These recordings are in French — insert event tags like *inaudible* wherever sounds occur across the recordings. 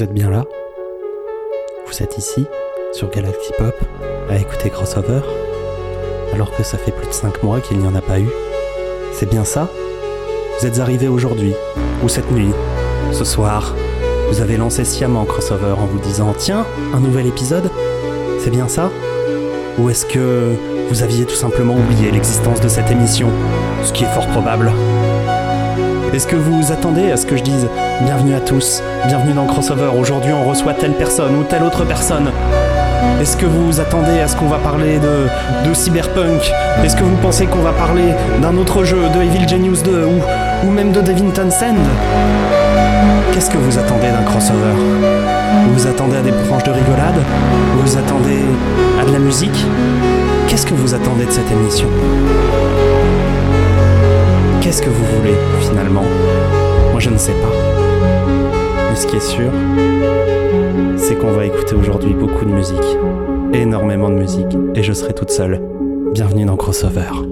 Vous êtes bien là? Vous êtes ici, sur Galaxy Pop, à écouter Crossover? Alors que ça fait plus de 5 mois qu'il n'y en a pas eu? C'est bien ça? Vous êtes arrivé aujourd'hui, ou cette nuit, ce soir. Vous avez lancé sciemment Crossover en vous disant Tiens, un nouvel épisode? C'est bien ça? Ou est-ce que vous aviez tout simplement oublié l'existence de cette émission? Ce qui est fort probable. Est-ce que vous attendez à ce que je dise Bienvenue à tous, bienvenue dans Crossover, aujourd'hui on reçoit telle personne ou telle autre personne. Est-ce que vous attendez à ce qu'on va parler de, cyberpunk? Est-ce que vous pensez qu'on va parler d'un autre jeu, de Evil Genius 2 ou, même de Devin Townsend? Qu'est-ce que vous attendez d'un crossover? Vous vous attendez à des branches de rigolade? Vous vous attendez à de la musique? Qu'est-ce que vous attendez de cette émission? Qu'est-ce que vous voulez finalement? Moi je ne sais pas. Mais ce qui est sûr, c'est qu'on va écouter aujourd'hui beaucoup de musique. Énormément de musique. Et je serai toute seule. Bienvenue dans Crossover.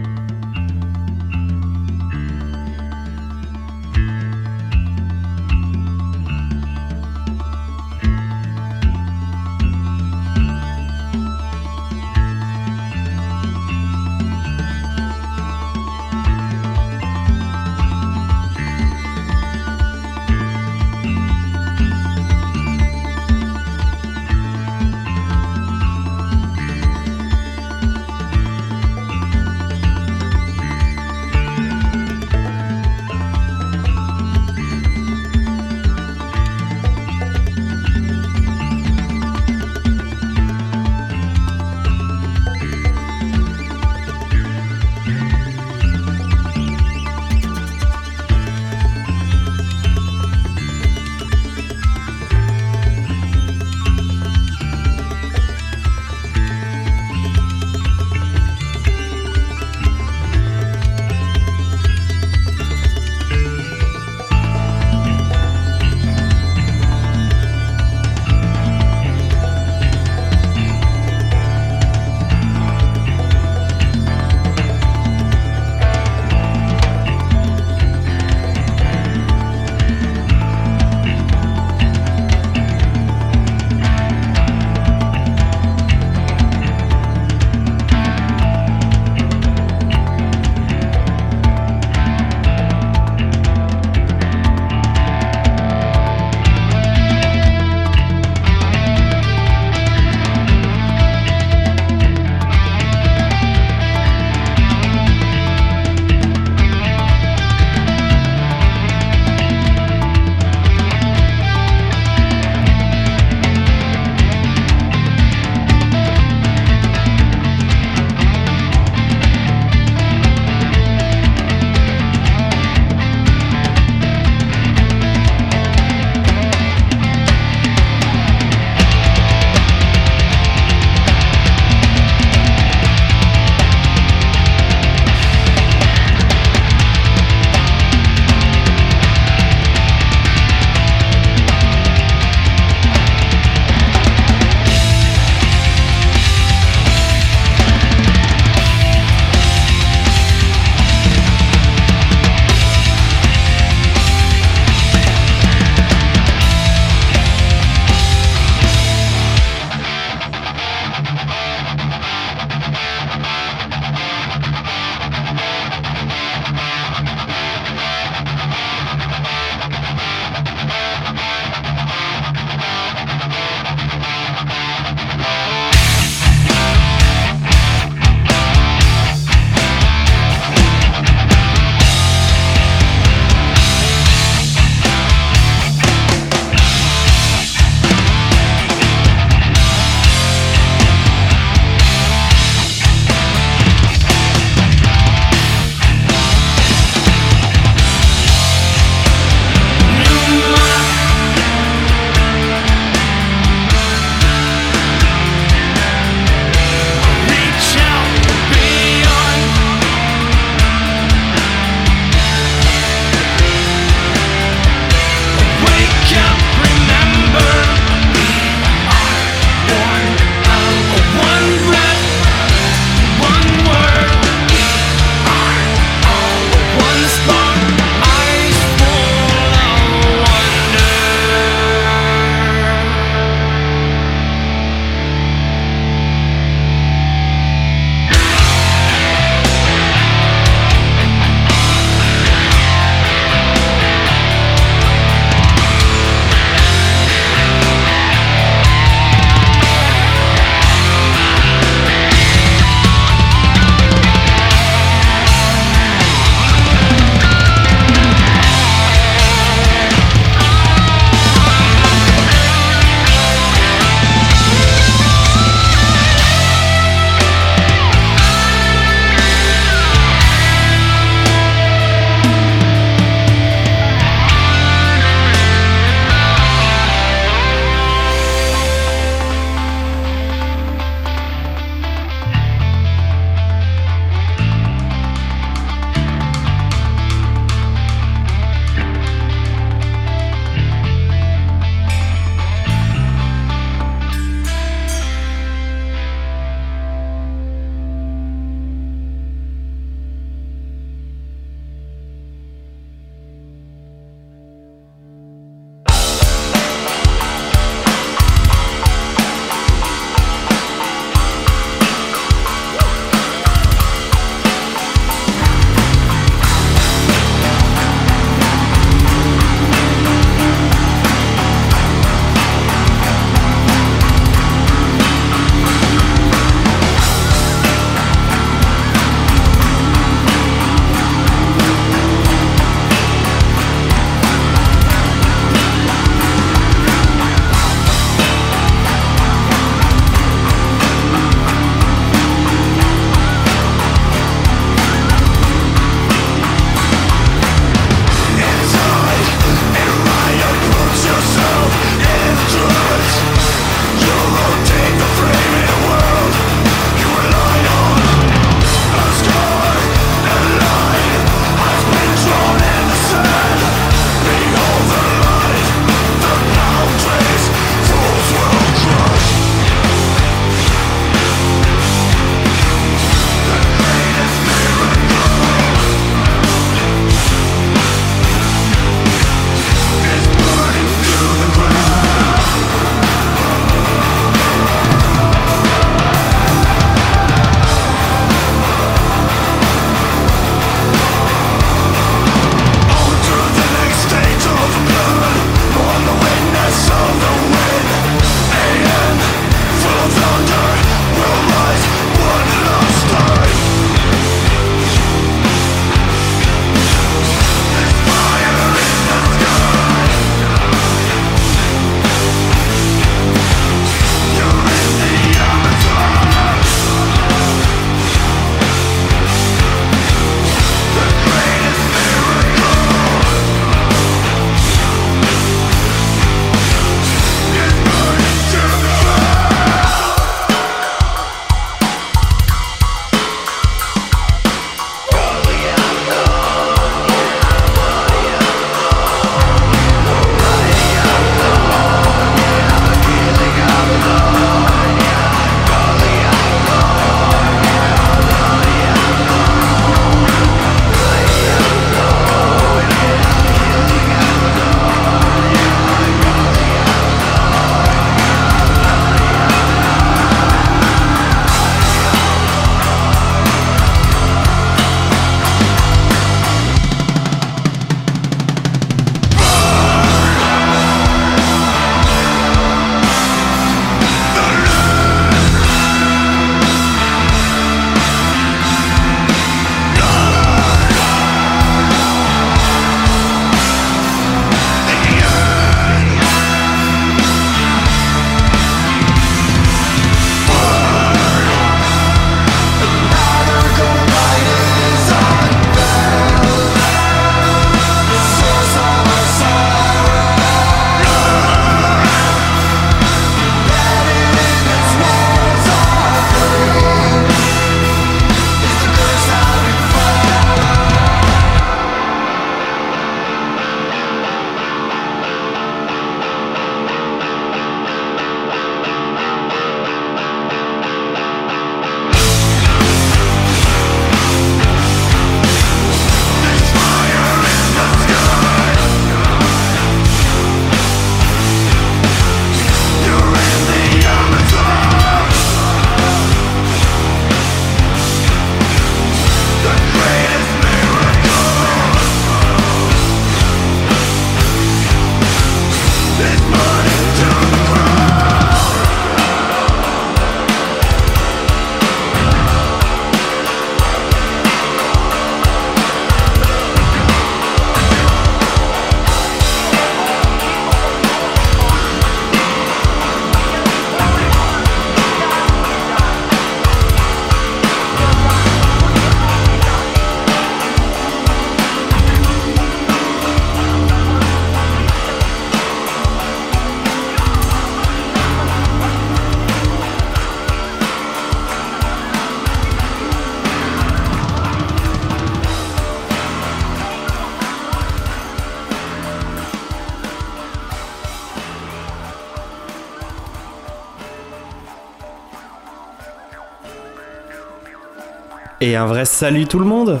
Un vrai salut tout le monde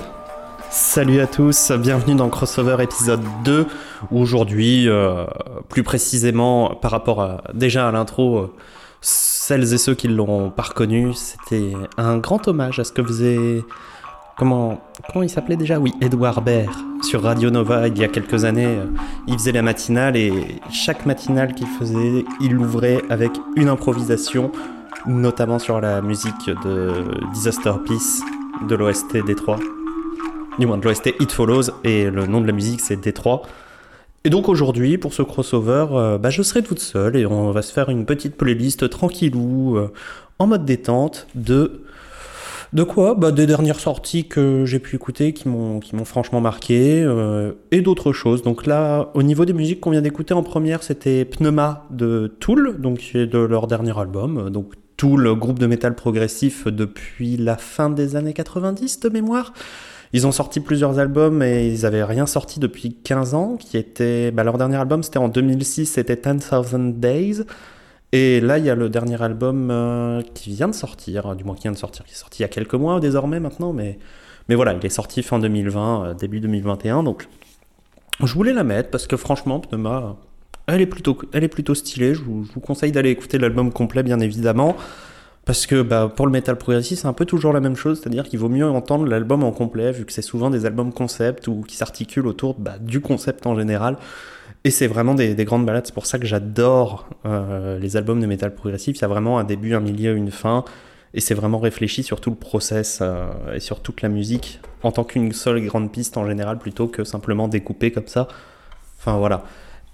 Salut à tous, bienvenue dans Crossover épisode 2. où Aujourd'hui, euh, plus précisément par rapport déjà à l'intro, euh, celles et ceux qui l'ont pas reconnu, c'était un grand hommage à ce que faisait... Comment, comment il s'appelait déjà? Oui, Edouard Baird sur Radio Nova il y a quelques années. euh, Il faisait la matinale et chaque matinale qu'il faisait, il l'ouvrait avec une improvisation, notamment sur la musique de Disaster Peace de l'OST Détroit. Du moins de l'OST It Follows et le nom de la musique c'est Détroit. Et donc aujourd'hui, pour ce crossover, euh, bah, je serai toute seule et on va se faire une petite playlist tranquillou, euh, en mode détente, de... De quoi? Bah, Des dernières sorties que j'ai pu écouter qui m'ont franchement marqué euh, et d'autres choses. Donc là, au niveau des musiques qu'on vient d'écouter en première, c'était Pneuma de Tool, donc qui de leur dernier album. Donc Tool, groupe de métal progressif depuis la fin des années 90 de mémoire. Ils ont sorti plusieurs albums et ils avaient rien sorti depuis 15 ans. Qui était, bah, leur dernier album c'était en 2006, c'était 10,000 Days. Et là, il y a le dernier album euh, qui vient de sortir, du moins qui vient de sortir, qui est sorti il y a quelques mois désormais maintenant, mais, mais voilà, il est sorti fin 2020, euh, début 2021, donc je voulais la mettre parce que franchement, Pneuma, elle est plutôt, elle est plutôt stylée. Je vous, conseille d'aller écouter l'album complet, bien évidemment. Parce que bah, pour le metal progressif, c'est un peu toujours la même chose, c'est-à-dire qu'il vaut mieux entendre l'album en complet, vu que c'est souvent des albums concept ou qui s'articulent autour bah, du concept en général. Et c'est vraiment des, des grandes balades, c'est pour ça que j'adore euh, les albums de metal progressif. Il y a vraiment un début, un milieu, une fin, et c'est vraiment réfléchi sur tout le process euh, et sur toute la musique, en tant qu'une seule grande piste en général, plutôt que simplement découpée comme ça. Enfin voilà.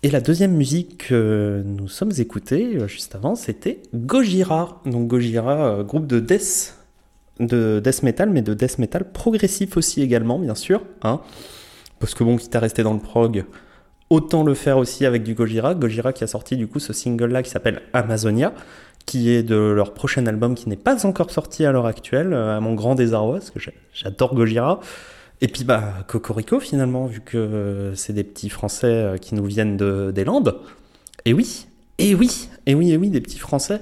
Et la deuxième musique que nous sommes écoutés euh, juste avant, c'était Gojira. Donc Gojira, euh, groupe de death, de death metal, mais de death metal progressif aussi également, bien sûr. Hein Parce que bon, quitte à rester dans le prog, autant le faire aussi avec du Gojira. Gojira qui a sorti du coup ce single-là qui s'appelle Amazonia, qui est de leur prochain album qui n'est pas encore sorti à l'heure actuelle, euh, à mon grand désarroi, parce que j'a- j'adore Gojira. Et puis bah Cocorico finalement, vu que c'est des petits Français euh, qui nous viennent de, des Landes. Et oui, et oui, et oui, et oui, des petits Français.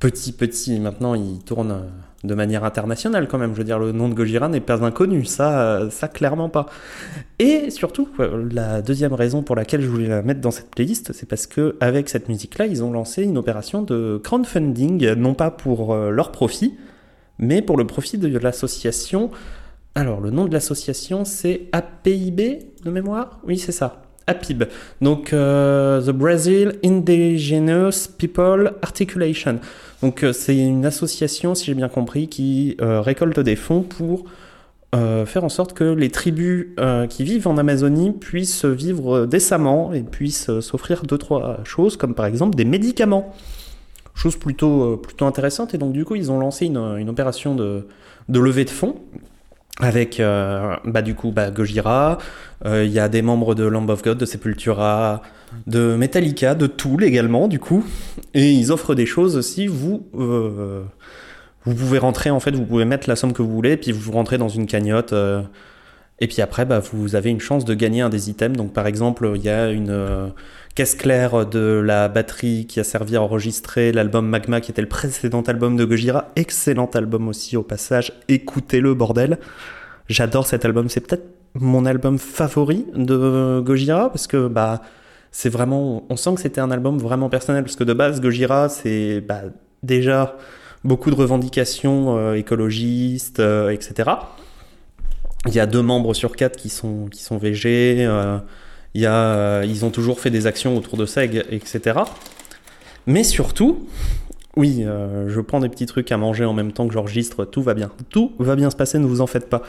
Petits, petits, maintenant ils tournent euh, de manière internationale quand même. Je veux dire, le nom de Gojira n'est pas inconnu, ça, euh, ça clairement pas. Et surtout, la deuxième raison pour laquelle je voulais la mettre dans cette playlist, c'est parce que avec cette musique-là, ils ont lancé une opération de crowdfunding, non pas pour leur profit, mais pour le profit de l'association. Alors, le nom de l'association, c'est APIB de mémoire? Oui, c'est ça. APIB. Donc, euh, The Brazil Indigenous People Articulation. Donc, euh, c'est une association, si j'ai bien compris, qui euh, récolte des fonds pour faire en sorte que les tribus qui vivent en Amazonie puissent vivre décemment et puissent s'offrir deux, trois choses, comme par exemple des médicaments. Chose plutôt, plutôt intéressante. Et donc, du coup, ils ont lancé une, une opération de, de levée de fonds avec euh, bah, du coup bah, Gojira, euh, il y a des membres de Lamb of God, de Sepultura, de Metallica, de Tool également du coup, et ils offrent des choses aussi. Vous euh, vous pouvez rentrer en fait, vous pouvez mettre la somme que vous voulez, puis vous rentrez dans une cagnotte. Et puis après, bah, vous avez une chance de gagner un des items. Donc par exemple, il y a une euh, caisse claire de la batterie qui a servi à enregistrer l'album Magma, qui était le précédent album de Gojira. Excellent album aussi au passage. Écoutez-le, bordel. J'adore cet album. C'est peut-être mon album favori de Gojira parce que bah c'est vraiment, on sent que c'était un album vraiment personnel parce que de base Gojira c'est bah, déjà beaucoup de revendications euh, écologistes, euh, etc. Il y a deux membres sur quatre qui sont, qui sont VG. euh, il y a, euh, ils ont toujours fait des actions autour de et- etc. Mais surtout, oui, euh, je prends des petits trucs à manger en même temps que j'enregistre. Tout va bien. Tout va bien se passer, ne vous en faites pas.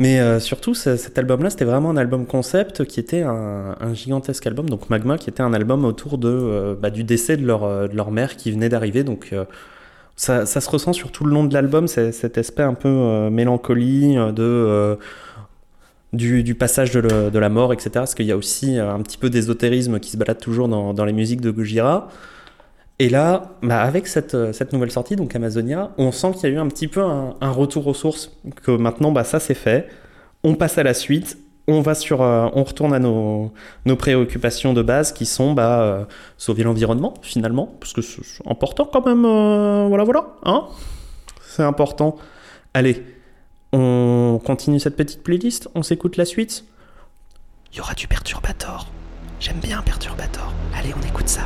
Mais surtout, ce- cet album-là, c'était vraiment un album concept qui était un, gigantesque album, donc Magma, qui était un album autour de, bah, du décès de leur, de leur mère qui venait d'arriver. Donc ça, se ressent sur tout le long de l'album, cet aspect un peu euh, mélancolie euh, de, euh, du, passage de, la mort, etc. Parce qu'il y a aussi euh, un petit peu d'ésotérisme qui se balade toujours dans, les musiques de Gojira. Et là, bah, avec cette, nouvelle sortie, donc Amazonia, on sent qu'il y a eu un petit peu un, un retour aux sources, que maintenant, bah, ça c'est fait, on passe à la suite, on va sur, euh, on retourne à nos, nos préoccupations de base qui sont bah, euh, sauver l'environnement finalement, parce que c'est important quand même, euh, voilà voilà, hein, c'est important. Allez, On continue cette petite playlist On s'écoute la suite Il y aura du Perturbator. J'aime bien Perturbator. Allez, on écoute ça.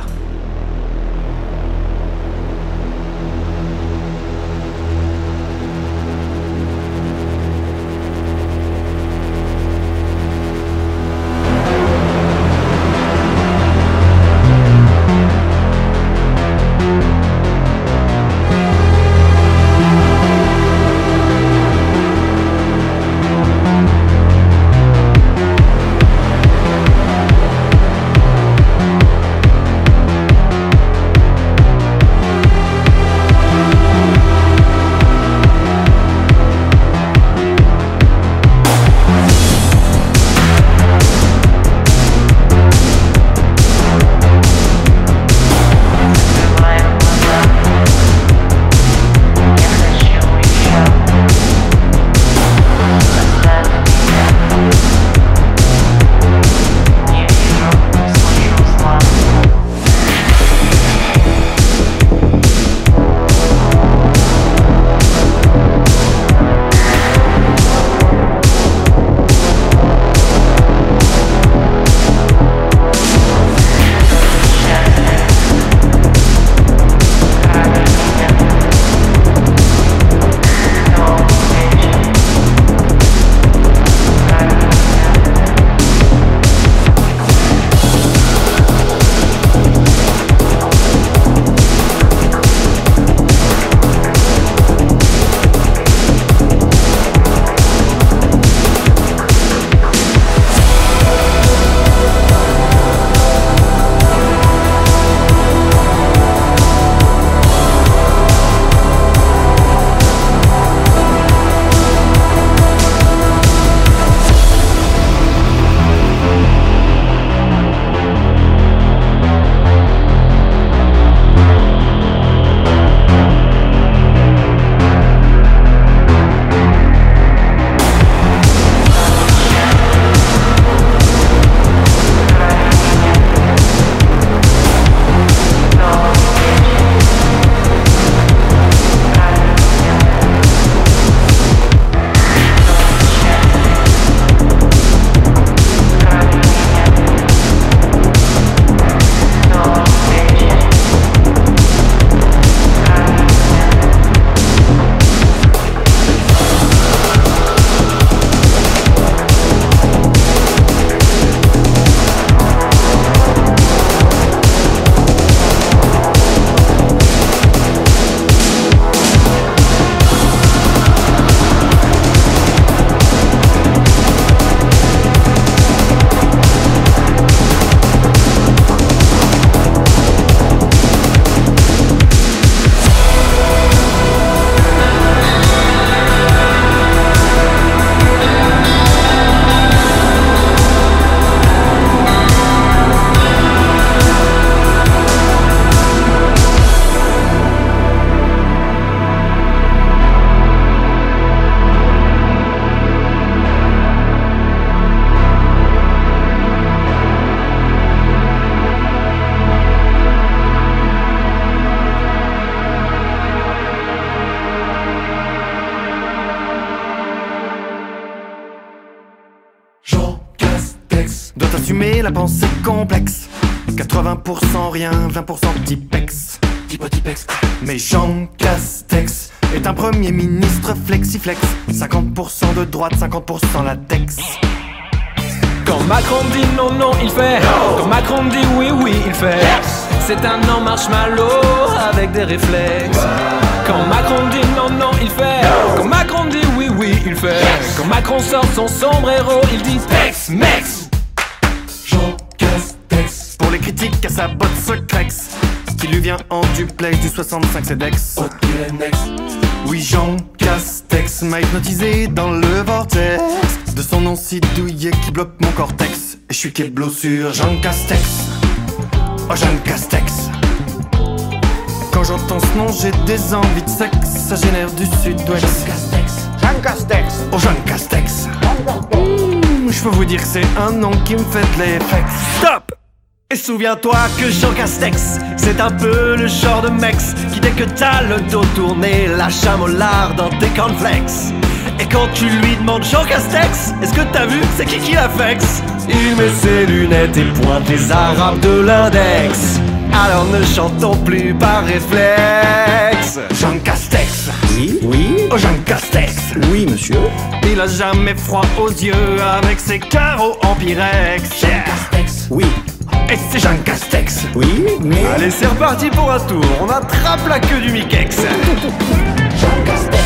Assumer la pensée complexe. 80% rien, 20% petit pex. Petit pex. Mais Jean Castex est un premier ministre flexiflex. 50% de droite, 50% latex. Quand Macron dit non, non, il fait. Quand Macron dit oui, oui, il fait. C'est un non marshmallow avec des réflexes. Quand Macron dit non, non, il fait. Quand Macron dit oui, oui, il fait. Quand Macron sort son sombrero, il dit Tex, Mex. Jean Castex pour les critiques à sa botte secrex. Qui lui vient en duplex du 65 CEDEX. Oui, Jean Castex m'a hypnotisé dans le vortex de son nom si douillet qui bloque mon cortex. Et je suis keblo sur Jean Castex. Oh, Jean Castex. Quand j'entends ce nom, j'ai des envies de sexe. Ça génère du sud-ouest. Jean Castex. Oh, Jean Castex. Mmh, Je peux vous dire que c'est un nom qui me fait de l'effet. Stop! Et souviens-toi que Jean Castex, c'est un peu le genre de mec qui dès que t'as le dos tourné, lâche un mollard dans tes cornflakes. Et quand tu lui demandes Jean Castex, est-ce que t'as vu, c'est qui qui l'affecte Il met ses lunettes et pointe les arabes de l'index. Alors ne chantons plus par réflexe. Jean Castex Oui, oui, Oh Jean Castex oui, monsieur. Il a jamais froid aux yeux avec ses carreaux en pyrex Yeah. Oui, Et c'est Jean Castex oui, mais. Allez, c'est reparti pour un tour. On attrape la queue du Mikex. Nous *laughs*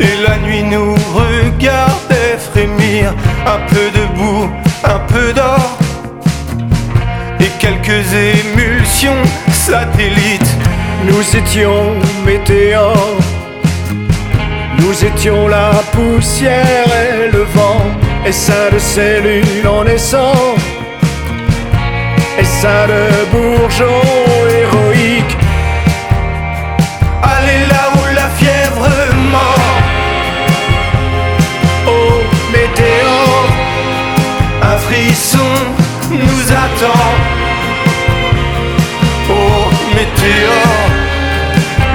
Et la nuit nous regardait frémir. Un peu de boue, un peu d'or. Et quelques émulsions satellites. Nous étions météores, nous étions la poussière et le vent, essaim de cellules en naissant, essaim de bourgeons héroïques. Nous attend Oh météore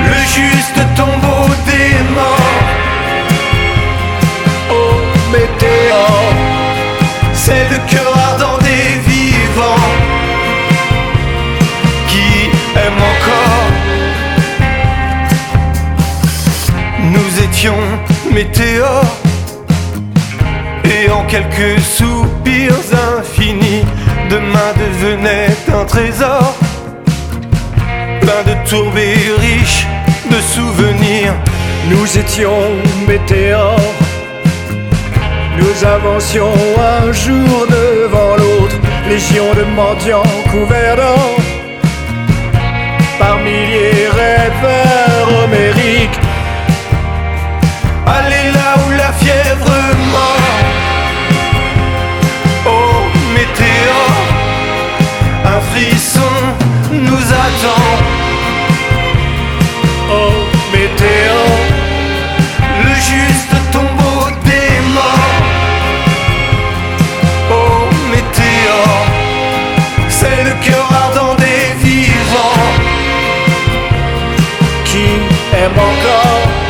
Le juste tombeau des morts. Oh, météore, C'est le cœur ardent des vivants Qui aime encore. Nous étions météores Et en quelques soupirs infinis Demain devenait un trésor Plein de tourbes et riche de souvenirs nous étions météores. Nous avancions un jour devant l'autre, légion de mendiants couverts d'or. Par milliers rêveurs homériques, Allez là où la fièvre aime encore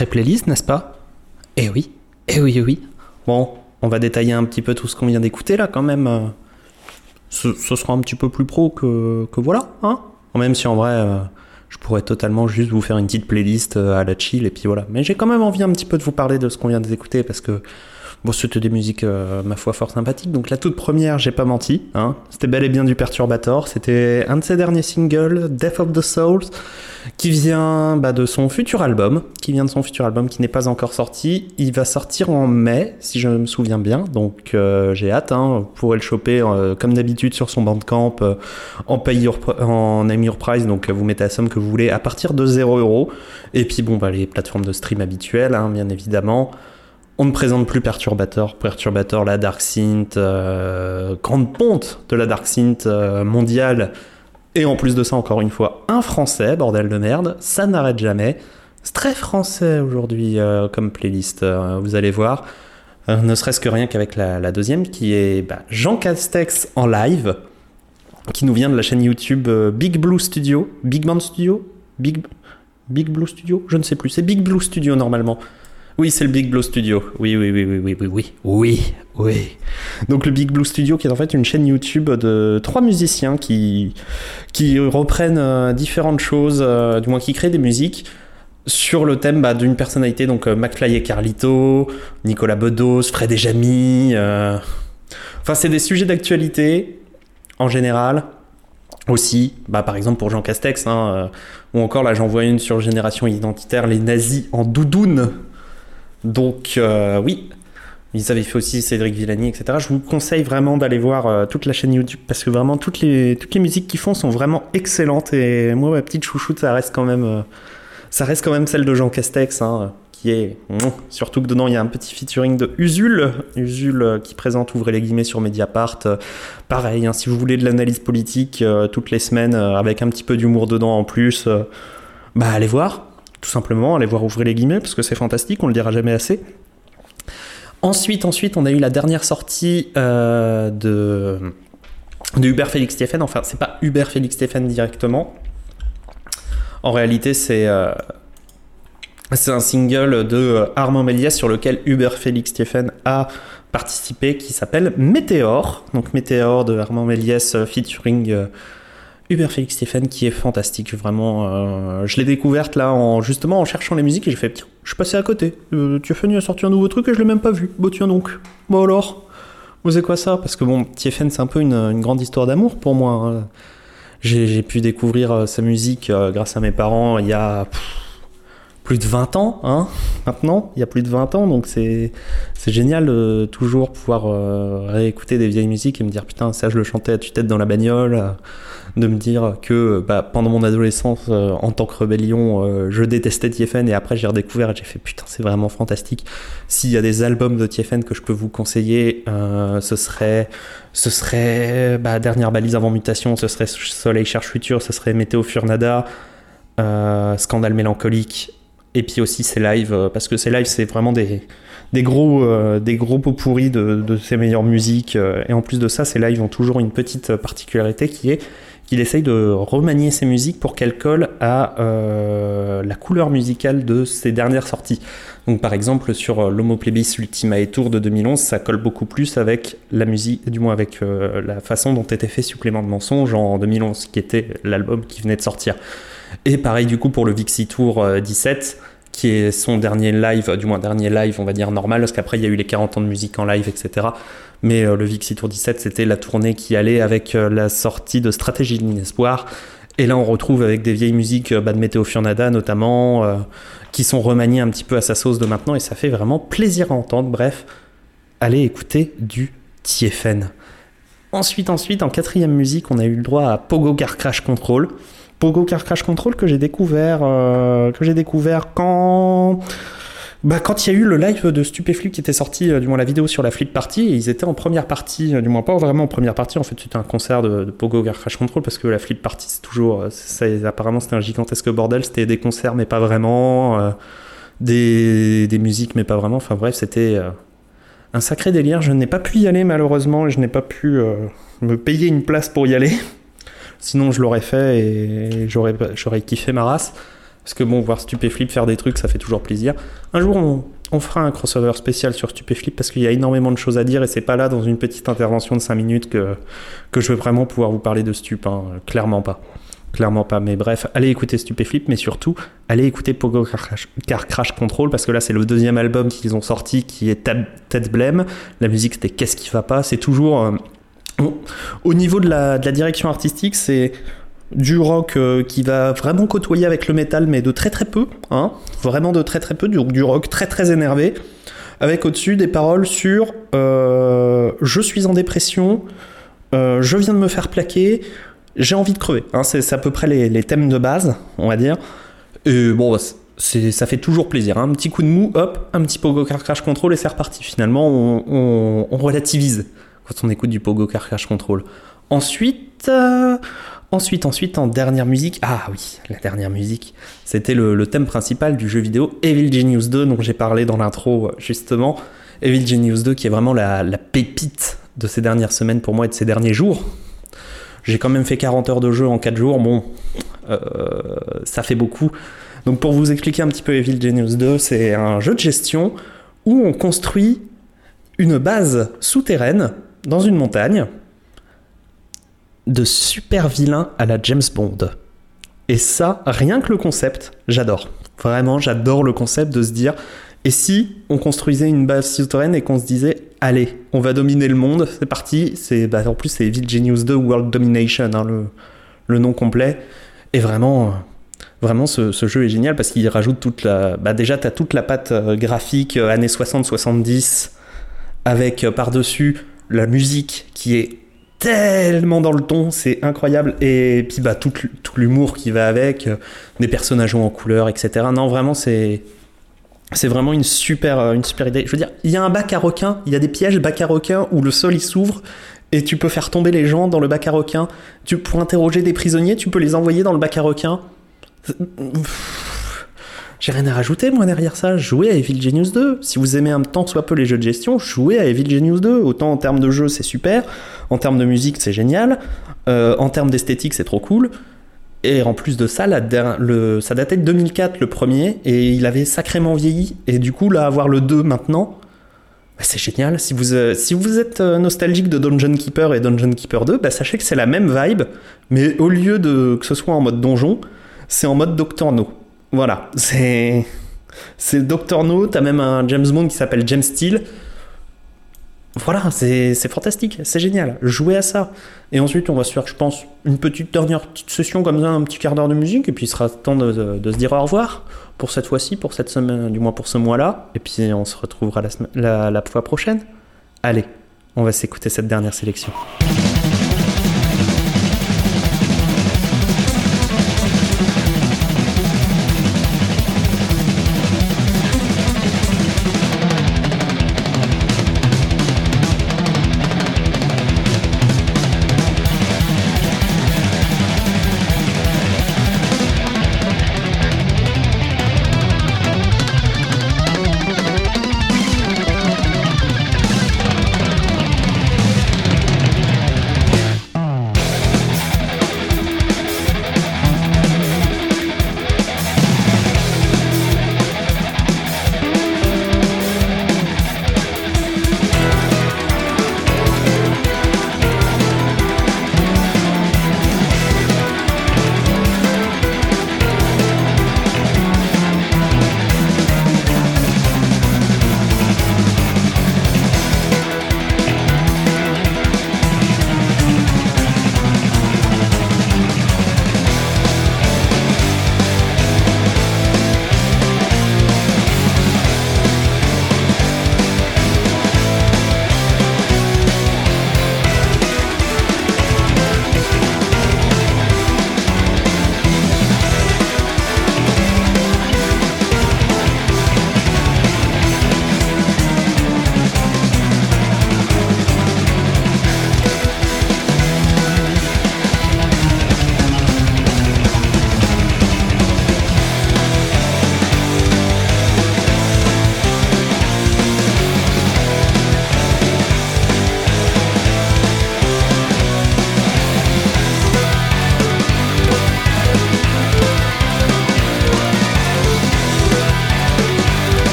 Sacrée playlist, n'est-ce pas? Eh oui, eh oui, eh oui. Bon, on va détailler un petit peu tout ce qu'on vient d'écouter là quand même. Ce, ce sera un petit peu plus pro que, que voilà, hein Même si en vrai, euh, je pourrais totalement juste vous faire une petite playlist euh, à la chill et puis voilà. Mais j'ai quand même envie un petit peu de vous parler de ce qu'on vient d'écouter parce que bon, c'était des musiques, euh, ma foi, fort sympathiques. Donc la toute première, j'ai pas menti, hein C'était bel et bien du Perturbator. C'était un de ses derniers singles, Death of the Souls, qui vient bah, de son futur album, qui vient de son futur album qui n'est pas encore sorti. Il va sortir en mai, si je me souviens bien. Donc euh, j'ai hâte. Hein. Vous pourrez le choper euh, comme d'habitude sur son bandcamp en pay your, en your price. Donc vous mettez la somme que vous voulez à partir de 0 euros. Et puis bon, bah, les plateformes de stream habituelles, hein, bien évidemment. On ne présente plus Perturbator. Perturbator, la Dark Synth, euh, grande ponte de la Dark Synth euh, mondiale. Et en plus de ça, encore une fois, un français, bordel de merde, ça n'arrête jamais. C'est très français aujourd'hui euh, comme playlist, vous allez voir. Ne serait-ce que rien qu'avec la, deuxième, qui est bah, Jean Castex en live, qui nous vient de la chaîne YouTube Big Blue Studio. Big Band Studio? Big, Big Blue Studio? Je ne sais plus. C'est Big Blue Studio normalement. Oui, c'est le Big Blue Studio. Oui, oui, oui, oui, oui, oui, oui, oui. Donc le Big Blue Studio, qui est en fait une chaîne YouTube de trois musiciens qui qui reprennent euh, différentes choses, euh, du moins qui créent des musiques sur le thème bah, d'une personnalité. Donc euh, McFly et Carlito, Nicolas Bedos, Fred et Jamy. Enfin, c'est des sujets d'actualité en général. Aussi, bah, par exemple pour Jean Castex, hein, ou encore là j'en vois une sur Génération Identitaire, les nazis en doudoune. Donc euh, oui, ils avaient fait aussi Cédric Villani, etc. Je vous conseille vraiment d'aller voir euh, toute la chaîne YouTube parce que vraiment toutes les, musiques qu'ils font sont vraiment excellentes. Et moi ma petite chouchoute ça reste quand même euh, ça reste quand même celle de Jean Castex hein, qui est mouah, surtout que dedans il y a un petit featuring de Usul. Usul qui présente ouvrez les guillemets sur Mediapart. Pareil hein, si vous voulez de l'analyse politique toutes les semaines avec un petit peu d'humour dedans en plus bah allez voir tout simplement allez voir ouvrez les guillemets parce que c'est fantastique on le dira jamais assez Ensuite, ensuite, on a eu la dernière sortie euh, de, de Hubert Félix Stéphane. Enfin, c'est pas Hubert Félix Stéphane directement. En réalité, c'est euh, un single de euh, Armand Méliès sur lequel Hubert Félix Stéphane a participé, qui s'appelle Météor. Donc Météor de Armand Méliès featuring Hubert Félix Stéphane, qui est fantastique, vraiment. euh, je l'ai découverte là, en, justement en cherchant les musiques, et j'ai fait, tiens, je suis passé à côté. Euh, Tiefen a sorti un nouveau truc et je l'ai même pas vu. Bon, tiens donc. Bon alors, vous savez quoi ça? Parce que bon, Tiefen, c'est un peu une, grande histoire d'amour pour moi. hein. J'ai pu découvrir euh, sa musique euh, grâce à mes parents il y a plus de 20 ans, hein, maintenant. Il y a plus de 20 ans, donc c'est génial de toujours pouvoir réécouter des vieilles musiques et me dire putain, ça je le chantais à tue-tête dans la bagnole. De me dire que bah, pendant mon adolescence, euh, en tant que rébellion, euh, je détestais Tiefen et après j'ai redécouvert et j'ai fait putain, c'est vraiment fantastique. S'il y a des albums de Tiefen que je peux vous conseiller, euh, ce serait, ce serait bah, Dernière balise avant mutation, ce serait Soleil cherche futur, ce serait Météo Furnada, Scandale mélancolique et puis aussi ses lives parce que ses lives c'est vraiment des des gros euh, des gros pots pourris de, de ses meilleures musiques euh, et en plus de ça ses lives ont toujours une petite particularité qui est qu'il essaye de remanier ses musiques pour qu'elles collent à euh, la couleur musicale de ses dernières sorties. Donc par exemple sur euh, l'Homo Plebis Ultima et Tour de 2011, ça colle beaucoup plus avec la musique, du moins avec euh, la façon dont était fait Supplément de mensonge en 2011, qui était l'album qui venait de sortir. Et pareil du coup pour le Vixi Tour euh, 17, qui est son dernier live, du moins dernier live on va dire normal, parce qu'après il y a eu les 40 ans de musique en live, etc. Mais euh, le Vixi Tour 17, c'était la tournée qui allait avec euh, la sortie de Stratégie de l'Inespoir. Et là, on retrouve avec des vieilles musiques euh, de Météo Furnada notamment, euh, qui sont remaniées un petit peu à sa sauce de maintenant, et ça fait vraiment plaisir à entendre. Bref, allez écouter du Tiefen. Ensuite, ensuite, en quatrième musique, on a eu le droit à Pogo Car Crash Control. Pogo Car Crash Control que j'ai découvert, euh, que j'ai découvert quand bah, quand il y a eu le live de Stupéflip qui était sorti, euh, du moins la vidéo sur la Flip Party, et ils étaient en première partie, euh, du moins pas vraiment en première partie, en fait c'était un concert de, Pogo Gar Crash Control, parce que la Flip Party c'est toujours, ça, apparemment c'était un gigantesque bordel, c'était des concerts mais pas vraiment, des, des musiques mais pas vraiment, enfin bref c'était un sacré délire, je n'ai pas pu y aller malheureusement, et je n'ai pas pu me payer une place pour y aller, *laughs* sinon je l'aurais fait et j'aurais, kiffé ma race. Parce que bon, voir Stupéflip faire des trucs, ça fait toujours plaisir. Un jour, on, fera un crossover spécial sur Stupéflip parce qu'il y a énormément de choses à dire et c'est pas là dans une petite intervention de 5 minutes que, que je vais vraiment pouvoir vous parler de Stup. hein. Clairement pas. Clairement pas. Mais bref, allez écouter Stupéflip, mais surtout, allez écouter Pogo Car Crash, Control parce que là, c'est le deuxième album qu'ils ont sorti qui est Tête Blême. La musique, c'était Qu'est-ce qui va pas? C'est toujours. euh, au- au niveau de la, direction artistique, c'est du rock euh, qui va vraiment côtoyer avec le métal, mais de très très peu, hein, vraiment de très très peu, du, du rock très très énervé, avec au-dessus des paroles sur euh, je suis en dépression, euh, je viens de me faire plaquer, j'ai envie de crever. Hein, c'est à peu près les, thèmes de base, on va dire. Et bon, bah, ça fait toujours plaisir. hein. Un petit coup de mou, hop, un petit Pogo Crash Control et c'est reparti. Finalement, on relativise quand on écoute du Pogo Car Crash Control. Ensuite, euh, ensuite, ensuite, en dernière musique, ah oui, la dernière musique, c'était le, thème principal du jeu vidéo Evil Genius 2 dont j'ai parlé dans l'intro euh, justement. Evil Genius 2 qui est vraiment la, la pépite de ces dernières semaines pour moi et de ces derniers jours. J'ai quand même fait 40 heures de jeu en 4 jours, bon, euh, ça fait beaucoup. Donc pour vous expliquer un petit peu Evil Genius 2, c'est un jeu de gestion où on construit une base souterraine dans une montagne de super vilains à la James Bond. Et ça, rien que le concept, j'adore. Vraiment, j'adore le concept de se dire, et si on construisait une base souterraine et qu'on se disait, allez, on va dominer le monde, c'est parti. C'est, bah, en plus, c'est Evil Genius 2 World Domination, hein, le, nom complet. Et vraiment, euh, vraiment, ce, jeu est génial parce qu'il rajoute toute la. Bah, déjà, tu as toute la patte euh, graphique euh, années 60-70 avec par-dessus la musique qui est tellement dans le ton, c'est incroyable. Et puis bah, tout, l'humour qui va avec, euh, des personnages en couleur, etc. Non, vraiment, c'est. C'est vraiment une super, euh, une super idée. Je veux dire, il y a un bac à requins, il y a des pièges bac à requins où le sol il s'ouvre et tu peux faire tomber les gens dans le bac à requins. Tu, pour interroger des prisonniers, tu peux les envoyer dans le bac à requins. J'ai rien à rajouter, moi, derrière ça. Jouez à Evil Genius 2. Si vous aimez un tant soit peu les jeux de gestion, jouez à Evil Genius 2. Autant en termes de jeu, c'est super. En termes de musique, c'est génial. Euh, en termes d'esthétique, c'est trop cool. Et en plus de ça, la le, ça datait de 2004, le premier, et il avait sacrément vieilli. Et du coup, là, avoir le 2 maintenant, bah, c'est génial. Si vous, euh, êtes euh, nostalgique de Dungeon Keeper et Dungeon Keeper 2, bah, sachez que c'est la même vibe, mais au lieu de que ce soit en mode donjon, c'est en mode Doctor No. Voilà, c'est c'est Doctor No. T'as même un James Bond qui s'appelle James Steele. Voilà, c'est fantastique, c'est génial. Jouez à ça. Et ensuite, on va se faire, je pense, une petite dernière petite session comme ça, un petit quart d'heure de musique, et puis il sera temps de, de- de se dire au revoir pour cette fois-ci, pour cette semaine, du moins pour ce mois-là. Et puis on se retrouvera la, la, la fois prochaine. Allez, on va s'écouter cette dernière sélection.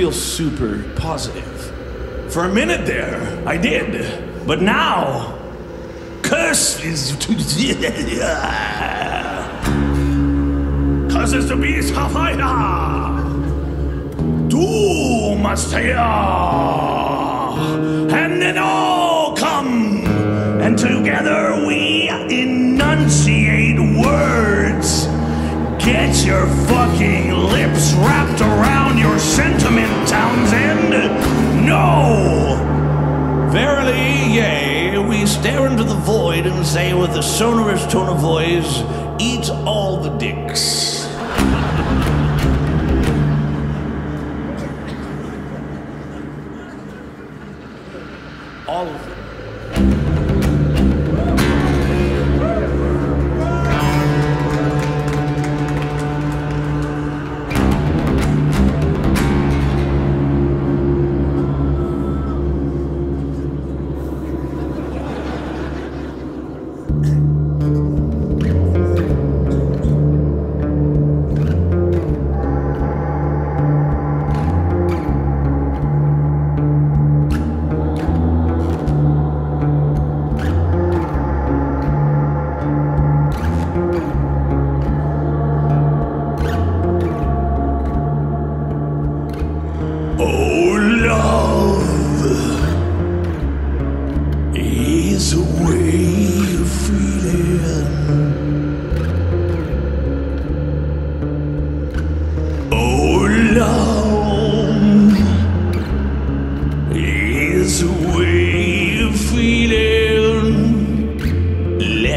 Feel super positive. For a minute there, I did. But now, curse is *laughs* to. Is to be Sapphire! Doom must! And then all come! And together we enunciate words! Get your fucking lips wrapped around your sentiment, Townsend! No! Verily, yea, we stare into the void and say with a sonorous tone of voice, Eat all the dicks. All of them.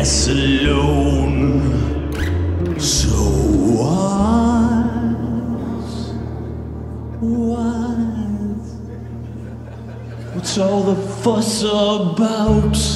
Less alone. So wise, wise. What's all the fuss about?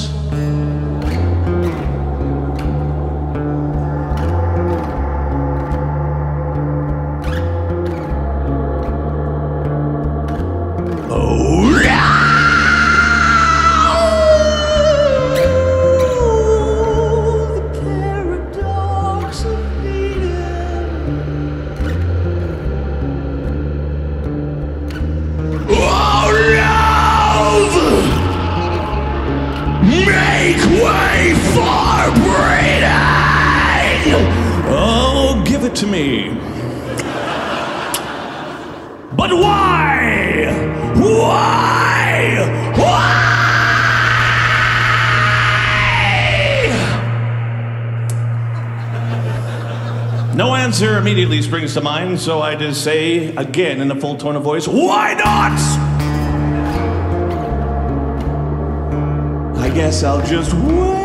To mind, so I just say again in a full tone of voice, why not? I guess I'll just wait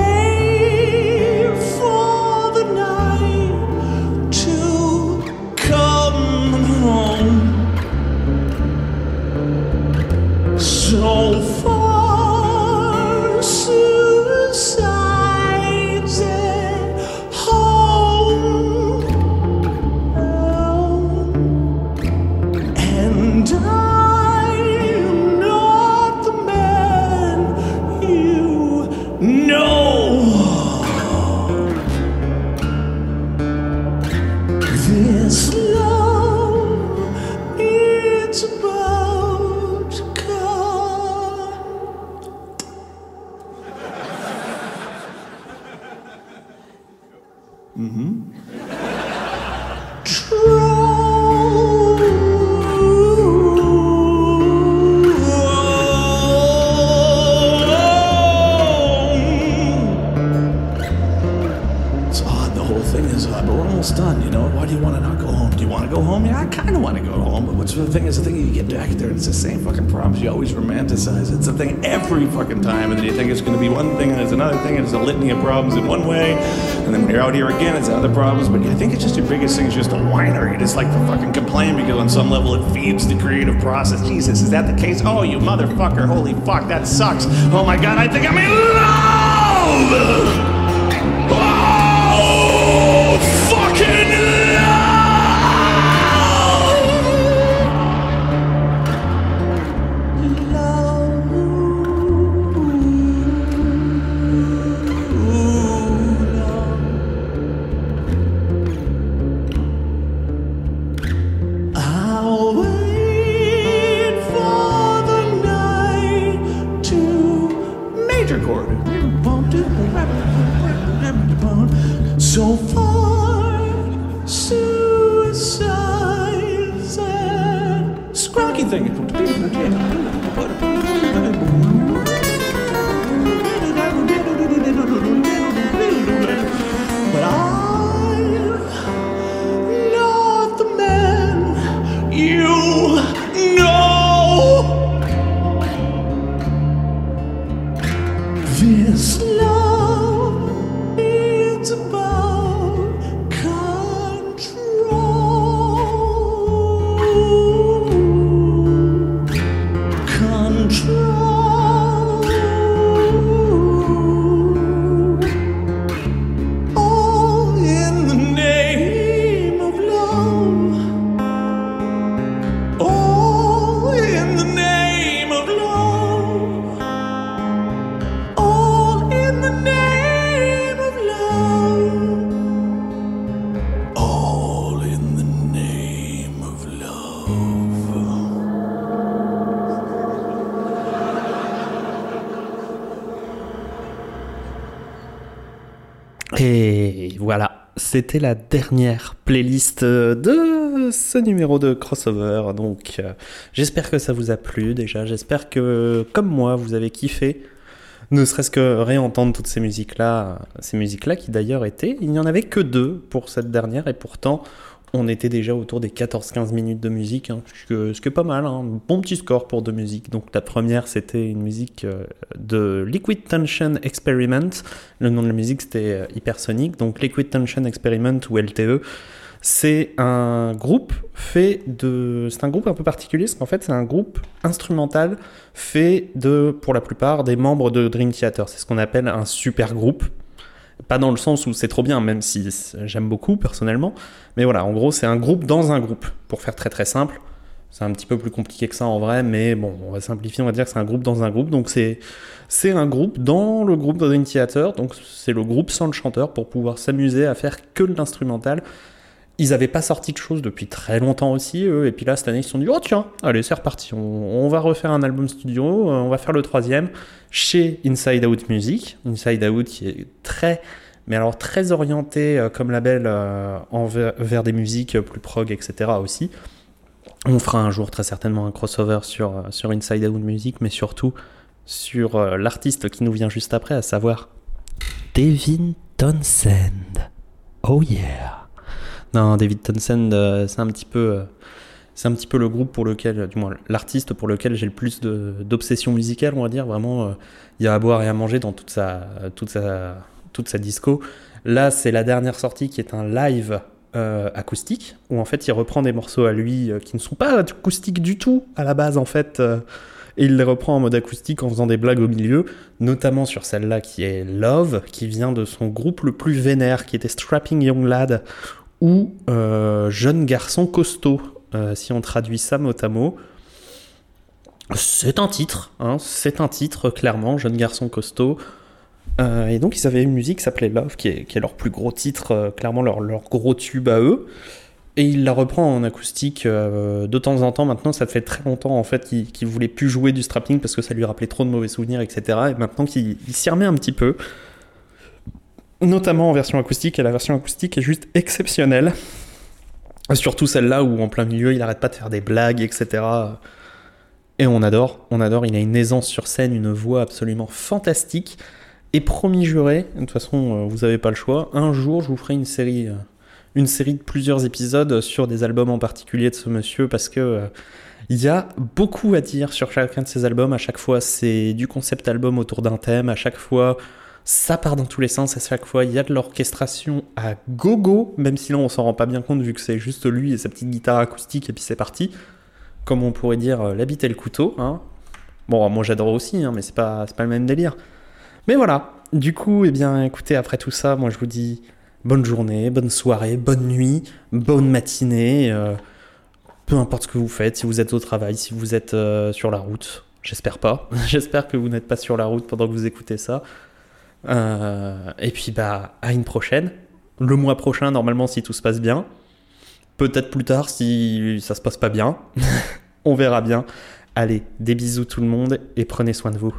It's odd. The whole thing is odd, but we're almost done. You know, why do you want to not go home? Do you want to go home? Yeah, I kind of want to go home. But what's the thing is the thing there and it's the same fucking problems. You always romanticize. It's a thing every fucking time, and then you think it's going to be one thing and it's another thing, and it's a litany of problems in one way, and then when you're out here again, it's other problems. But I think it's just your biggest thing is just a whiner. You just like to fucking complain because on some level it feeds the creative process. Jesus, is that the case? Oh, you motherfucker! Holy fuck, that sucks. Oh my god, I think I'm in love. C'était la dernière playlist euh, de ce numéro de crossover. Donc euh, j'espère que ça vous a plu déjà, j'espère que comme moi vous avez kiffé. Ne serait-ce que réentendre toutes ces musiques-là, ces musiques-là qui d'ailleurs étaient, il n'y en avait que deux pour cette dernière et pourtant on était déjà autour des 14-15 minutes de musique, hein, ce, qui est pas mal, hein, bon petit score pour deux musiques. Donc la première c'était une musique euh, de Liquid Tension Experiment, le nom de la musique c'était euh, Hypersonic, donc Liquid Tension Experiment ou LTE. C'est un groupe fait de. C'est un groupe un peu particulier, parce qu'en fait, c'est un groupe instrumental fait de, pour la plupart, des membres de Dream Theater. C'est ce qu'on appelle un super groupe. Pas dans le sens où c'est trop bien, même si j'aime beaucoup personnellement. Mais voilà, en gros, c'est un groupe dans un groupe. Pour faire très très simple. C'est un petit peu plus compliqué que ça en vrai, mais bon, on va simplifier, on va dire que c'est un groupe dans un groupe. Donc c'est un groupe dans le groupe Dream Theater. Donc c'est le groupe sans le chanteur pour pouvoir s'amuser à faire que de l'instrumental. Ils n'avaient pas sorti de choses depuis très longtemps aussi, eux, et puis là, cette année, ils se sont dit, oh tiens, allez, c'est reparti, on, va refaire un album studio, euh, on va faire le troisième, chez Inside Out Music, Inside Out qui est très, mais alors très orienté euh, comme label euh, vers des musiques plus prog, etc. aussi. On fera un jour très certainement un crossover sur, euh, sur Inside Out Music, mais surtout sur euh, l'artiste qui nous vient juste après, à savoir Devin Townsend. Oh yeah. Non, David Townsend, euh, c'est un petit peu, euh, c'est un petit peu le groupe pour lequel, du moins l'artiste pour lequel j'ai le plus d'obsession musicale, on va dire. Vraiment, euh, il y a à boire et à manger dans toute sa, toute sa, toute sa disco. Là, c'est la dernière sortie qui est un live acoustique où en fait il reprend des morceaux à lui qui ne sont pas acoustiques du tout à la base en fait. et il les reprend en mode acoustique en faisant des blagues au milieu, notamment sur celle-là qui est Love, qui vient de son groupe le plus vénère, qui était Strapping Young Lad, ou euh, Jeune Garçon Costaud, euh, si on traduit ça mot à mot. C'est un titre, hein, c'est un titre, clairement, Jeune Garçon Costaud. Euh, et donc ils avaient une musique qui s'appelait Love, qui est, leur plus gros titre, clairement leur, gros tube à eux. Et il la reprend en acoustique de temps en temps. Maintenant, ça fait très longtemps en fait qu'il qu'il voulait plus jouer du strapping parce que ça lui rappelait trop de mauvais souvenirs, etc. Et maintenant qu'il il s'y remet un petit peu, notamment en version acoustique. Et la version acoustique est juste exceptionnelle. Surtout celle-là où en plein milieu, il arrête pas de faire des blagues, etc. Et on adore, on adore. Il a une aisance sur scène, une voix absolument fantastique. Et promis juré, de toute façon, euh, vous avez pas le choix. Un jour, je vous ferai une série, euh, une série de plusieurs épisodes sur des albums en particulier de ce monsieur parce que euh, il y a beaucoup à dire sur chacun de ces albums. À chaque fois, c'est du concept album autour d'un thème. À chaque fois, ça part dans tous les sens. À chaque fois, il y a de l'orchestration à gogo, même si là, on s'en rend pas bien compte vu que c'est juste lui et sa petite guitare acoustique et puis c'est parti. Comme on pourrait dire, euh, la et le couteau. Hein. Bon, moi j'adore aussi, hein, mais c'est pas, c'est pas le même délire. Mais voilà, du coup, eh bien, écoutez, après tout ça, moi je vous dis bonne journée, bonne soirée, bonne nuit, bonne matinée, euh, peu importe ce que vous faites, si vous êtes au travail, si vous êtes euh, sur la route, j'espère pas, *laughs* j'espère que vous n'êtes pas sur la route pendant que vous écoutez ça. Euh, et puis bah, à une prochaine, le mois prochain normalement si tout se passe bien, peut-être plus tard si ça se passe pas bien, *laughs* on verra bien. Allez, des bisous tout le monde et prenez soin de vous.